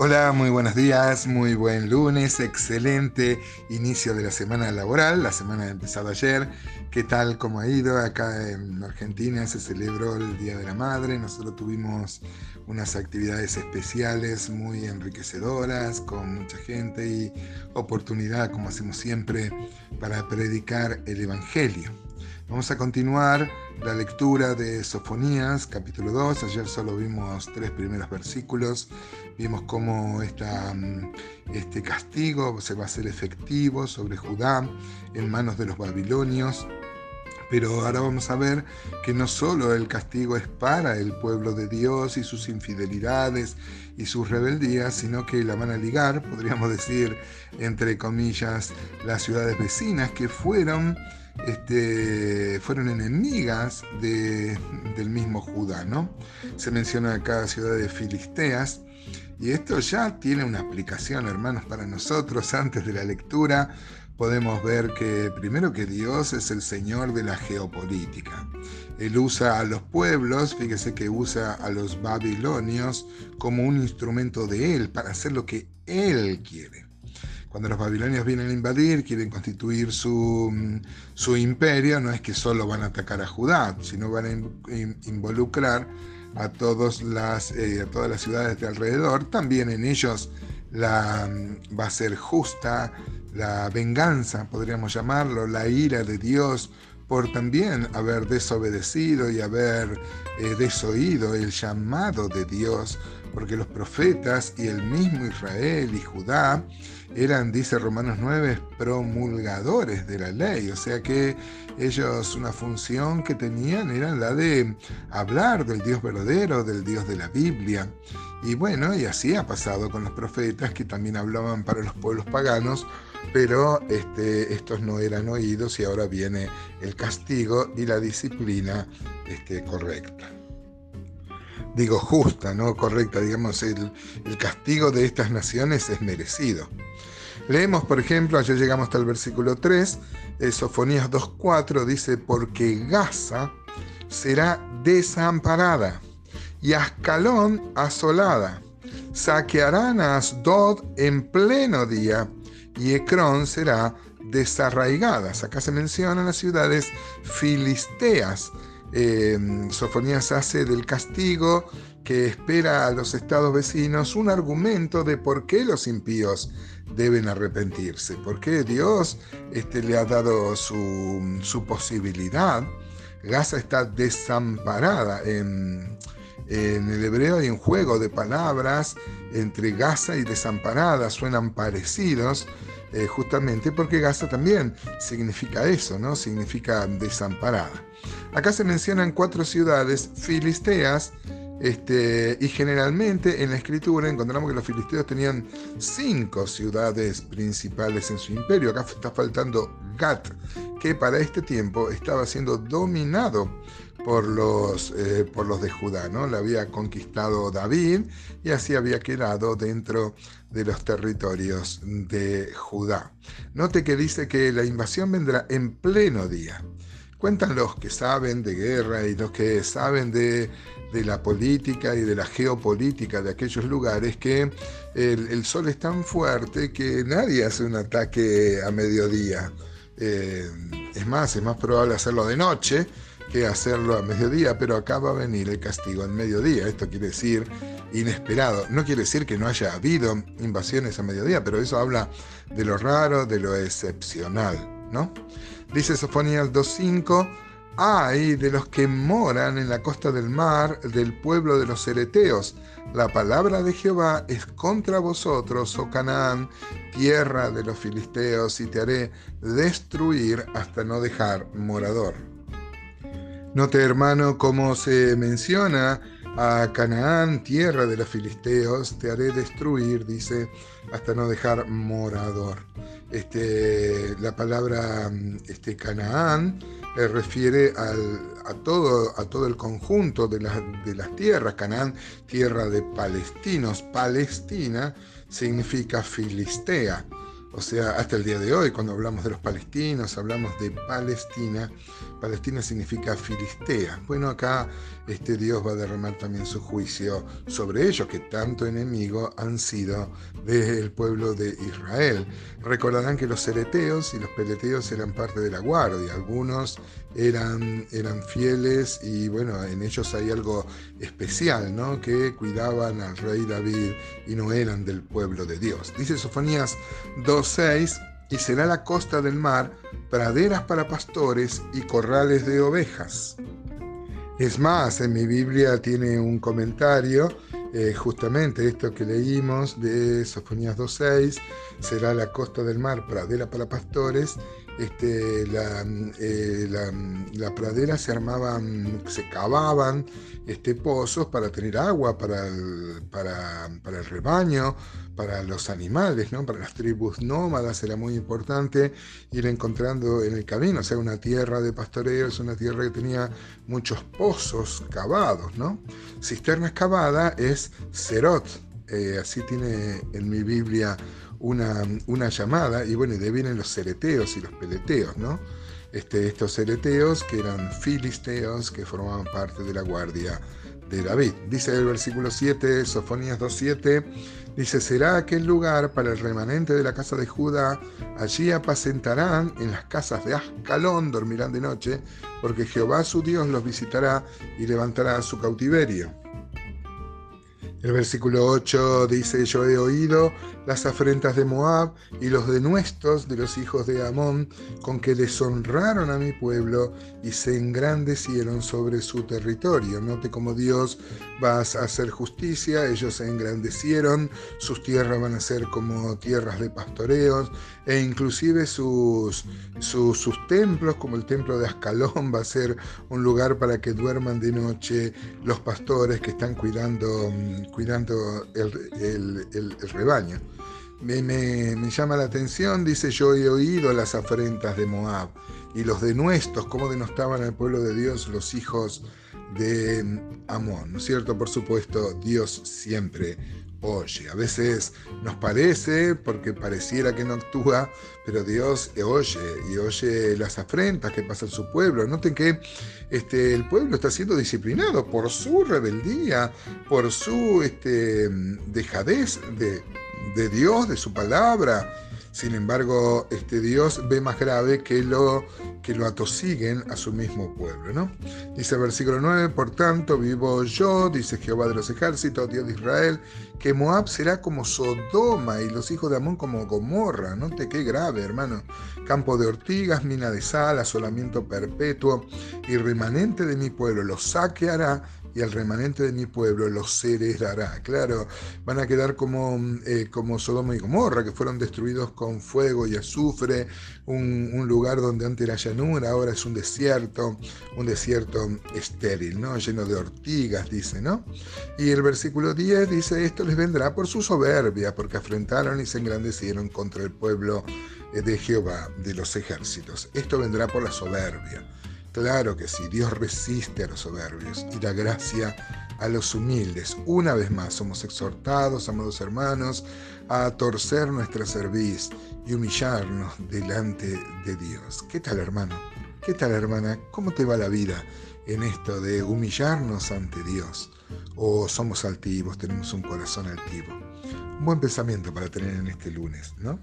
Hola, muy buenos días, muy buen lunes, excelente inicio de la semana laboral, la semana ha empezado ayer. ¿Qué tal? ¿Cómo ha ido? Acá en Argentina se celebró el Día de la Madre, nosotros tuvimos unas actividades especiales muy enriquecedoras con mucha gente y oportunidad, como hacemos siempre, para predicar el Evangelio. Vamos a continuar la lectura de Sofonías, capítulo 2. Ayer solo vimos tres primeros versículos. Vimos cómo mm, este castigo se va a hacer efectivo sobre Judá en manos de los babilonios. Pero ahora vamos a ver que no solo el castigo es para el pueblo de Dios y sus infidelidades y sus rebeldías, sino que la van a ligar, podríamos decir, entre comillas, las ciudades vecinas que fueron este, fueron enemigas del mismo Judá, ¿no? Se menciona acá ciudad de Filisteas, y esto ya tiene una aplicación, hermanos, para nosotros. Antes de la lectura podemos ver que primero que Dios es el Señor de la geopolítica. Él usa a los pueblos, fíjese que usa a los babilonios como un instrumento de Él para hacer lo que Él quiere. Cuando los babilonios vienen a invadir, quieren constituir su, su imperio, no es que solo van a atacar a Judá, sino van a involucrar a, todos las, eh, a todas las ciudades de alrededor. También en ellos la, va a ser justa la venganza, podríamos llamarlo, la ira de Dios por también haber desobedecido y haber eh, desoído el llamado de Dios, porque los profetas y el mismo Israel y Judá eran, dice Romanos 9, promulgadores de la ley, o sea que ellos una función que tenían era la de hablar del Dios verdadero, del Dios de la Biblia. Y bueno, y así ha pasado con los profetas que también hablaban para los pueblos paganos, pero este, estos no eran oídos y ahora viene el castigo y la disciplina este, correcta digo justa, no correcta, digamos, el, castigo de estas naciones es merecido. Leemos, por ejemplo, ayer llegamos hasta el versículo 3, Sofonías 2.4 dice, porque Gaza será desamparada y Ascalón asolada. Saquearán a Asdod en pleno día y Ecrón será desarraigada. Acá se mencionan las ciudades filisteas eh, Sofonías hace del castigo que espera a los estados vecinos un argumento de por qué los impíos deben arrepentirse, por qué Dios este, le ha dado su, posibilidad. Gaza está desamparada. En, en el hebreo hay un juego de palabras entre Gaza y desamparada, suenan parecidos. Eh, justamente porque Gaza también significa eso, ¿no? Significa desamparada. Acá se mencionan cuatro ciudades filisteas, este, y generalmente en la escritura encontramos que los filisteos tenían cinco ciudades principales en su imperio. Acá está faltando Gat, que para este tiempo estaba siendo dominado por los, eh, por los de Judá, ¿no? La había conquistado David y así había quedado dentro de los territorios de Judá. Note que dice que la invasión vendrá en pleno día. Cuentan los que saben de guerra y los que saben de, la política y de la geopolítica de aquellos lugares que el, sol es tan fuerte que nadie hace un ataque a mediodía. Eh, es más, es más probable hacerlo de noche que hacerlo a mediodía, pero acá va a venir el castigo al mediodía. Esto quiere decir inesperado. No quiere decir que no haya habido invasiones a mediodía, pero eso habla de lo raro, de lo excepcional, ¿no? Dice Sofonías 2.5, ay de los que moran en la costa del mar, del pueblo de los Ereteos. La palabra de Jehová es contra vosotros, oh Canaán, tierra de los filisteos, y te haré destruir hasta no dejar morador. Note, hermano, cómo se menciona a Canaán, tierra de los filisteos, te haré destruir, dice, hasta no dejar morador. Este, la palabra este, Canaán eh, refiere a, todo, a todo el conjunto de, de las tierras. Canaán, tierra de palestinos. Palestina significa filistea. O sea, hasta el día de hoy, cuando hablamos de los palestinos, hablamos de Palestina. Palestina significa Filistea. Bueno, acá este Dios va a derramar también su juicio sobre ellos, que tanto enemigo han sido del pueblo de Israel. Recordarán que los cereteos y los peleteos eran parte de la guardia. Algunos eran, eran fieles y bueno, en ellos hay algo especial, ¿no? Que cuidaban al rey David y no eran del pueblo de Dios. Dice Sofonías 2.6, y será la costa del mar praderas para pastores y corrales de ovejas. Es más, en mi Biblia tiene un comentario, eh, justamente esto que leímos de Sofonías 2.6, será la costa del mar pradera para pastores este, eh, la, pradera se armaban, se cavaban este, pozos para tener agua para el, para, el rebaño, para los animales, ¿no? para las tribus nómadas era muy importante ir encontrando en el camino, o sea, una tierra de pastoreo es una tierra que tenía muchos pozos cavados, ¿no? Cisterna excavada es Serot, eh, así tiene en mi Biblia una, una llamada, y bueno, de ahí vienen los cereteos y los peleteos, ¿no? Este, estos cereteos que eran filisteos que formaban parte de la guardia de David. Dice el versículo 7, Sofonías 2.7, dice, será aquel lugar para el remanente de la casa de Judá, allí apacentarán en las casas de Ascalón, dormirán de noche, porque Jehová su Dios los visitará y levantará su cautiverio. El versículo 8 dice, yo he oído las afrentas de Moab y los denuestos de los hijos de Amón, con que deshonraron a mi pueblo y se engrandecieron sobre su territorio. Note cómo Dios va a hacer justicia, ellos se engrandecieron, sus tierras van a ser como tierras de pastoreos, e inclusive sus, sus, sus templos, como el templo de Ascalón, va a ser un lugar para que duerman de noche los pastores que están cuidando cuidando el, rebaño. Me, llama la atención, dice, yo he oído las afrentas de Moab y los denuestos, cómo denostaban al pueblo de Dios los hijos de Amón, ¿no es cierto? Por supuesto, Dios siempre oye. A veces nos parece, porque pareciera que no actúa, pero Dios oye y oye las afrentas que pasa en su pueblo. Noten que este, el pueblo está siendo disciplinado por su rebeldía, por su este, dejadez de, de Dios, de su palabra. Sin embargo, este Dios ve más grave que lo, que lo atosiguen a su mismo pueblo. ¿no? Dice el versículo 9, por tanto vivo yo, dice Jehová de los ejércitos, Dios de Israel, que Moab será como Sodoma y los hijos de Amón como Gomorra. ¿no? Te qué grave, hermano. Campo de ortigas, mina de sal, asolamiento perpetuo y remanente de mi pueblo los saqueará y al remanente de mi pueblo los heredará. Claro, van a quedar como, eh, como Sodoma y Gomorra, que fueron destruidos con fuego y azufre, un, lugar donde antes era llanura, ahora es un desierto, un desierto estéril, ¿no? lleno de ortigas, dice, ¿no? Y el versículo 10 dice, esto les vendrá por su soberbia, porque afrentaron y se engrandecieron contra el pueblo de Jehová, de los ejércitos. Esto vendrá por la soberbia. Claro que sí, Dios resiste a los soberbios y da gracia a los humildes. Una vez más somos exhortados, amados hermanos, a torcer nuestra cerviz y humillarnos delante de Dios. ¿Qué tal hermano? ¿Qué tal hermana? ¿Cómo te va la vida en esto de humillarnos ante Dios? ¿O somos altivos, tenemos un corazón altivo? Un buen pensamiento para tener en este lunes, ¿no?